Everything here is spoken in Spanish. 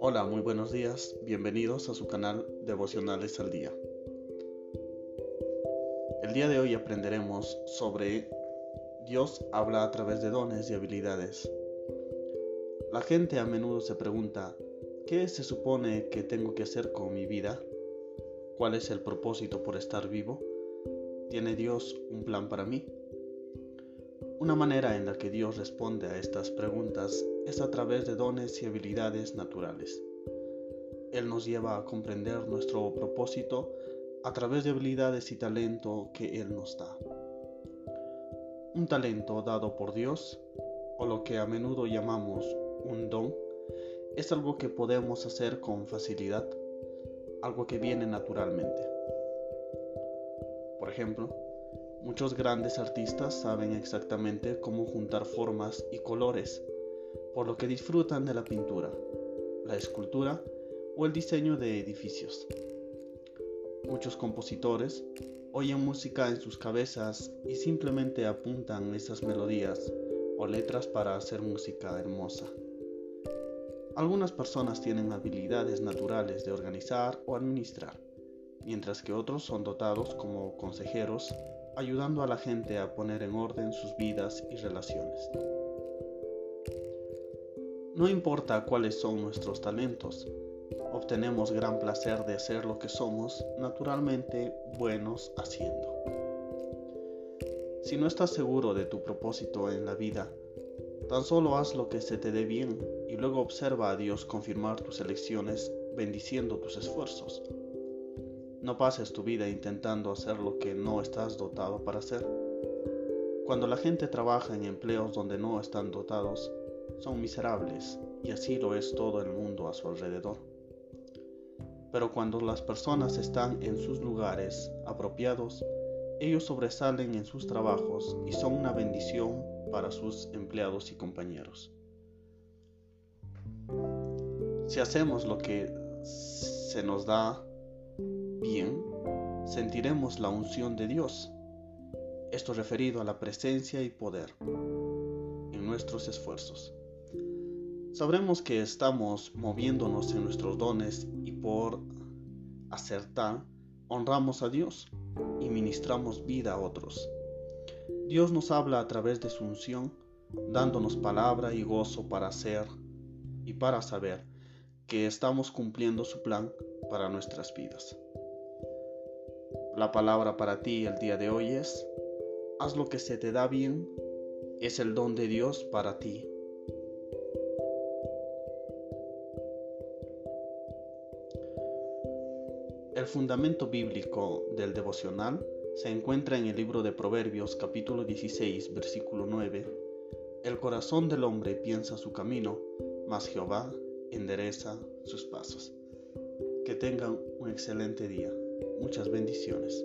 Hola, muy buenos días, bienvenidos a su canal Devocionales al Día. El día de hoy aprenderemos sobre Dios habla a través de dones y habilidades. La gente a menudo se pregunta, ¿qué se supone que tengo que hacer con mi vida? ¿Cuál es el propósito por estar vivo? ¿Tiene Dios un plan para mí? Una manera en la que Dios responde a estas preguntas es a través de dones y habilidades naturales. Él nos lleva a comprender nuestro propósito a través de habilidades y talento que Él nos da. Un talento dado por Dios, o lo que a menudo llamamos un don, es algo que podemos hacer con facilidad, algo que viene naturalmente. Por ejemplo, muchos grandes artistas saben exactamente cómo juntar formas y colores, por lo que disfrutan de la pintura, la escultura o el diseño de edificios. Muchos compositores oyen música en sus cabezas y simplemente apuntan esas melodías o letras para hacer música hermosa. Algunas personas tienen habilidades naturales de organizar o administrar, mientras que otros son dotados como consejeros, ayudando a la gente a poner en orden sus vidas y relaciones. No importa cuáles son nuestros talentos, obtenemos gran placer de ser lo que somos naturalmente buenos haciendo. Si no estás seguro de tu propósito en la vida, tan solo haz lo que se te dé bien y luego observa a Dios confirmar tus elecciones bendiciendo tus esfuerzos. No pases tu vida intentando hacer lo que no estás dotado para hacer. Cuando la gente trabaja en empleos donde no están dotados, son miserables y así lo es todo el mundo a su alrededor. Pero cuando las personas están en sus lugares apropiados, ellos sobresalen en sus trabajos y son una bendición para sus empleados y compañeros. Si hacemos lo que se nos da bien, sentiremos la unción de Dios. Esto referido a la presencia y poder en nuestros esfuerzos. Sabremos que estamos moviéndonos en nuestros dones y por acertar honramos a Dios y ministramos vida a otros. Dios nos habla a través de su unción, dándonos palabra y gozo para hacer y para saber que estamos cumpliendo su plan para nuestras vidas. La palabra para ti el día de hoy es, haz lo que se te da bien, es el don de Dios para ti El fundamento bíblico del devocional se encuentra en el libro de Proverbios capítulo 16 versículo 9. El corazón del hombre piensa su camino, mas Jehová endereza sus pasos. Que tengan un excelente día. Muchas bendiciones.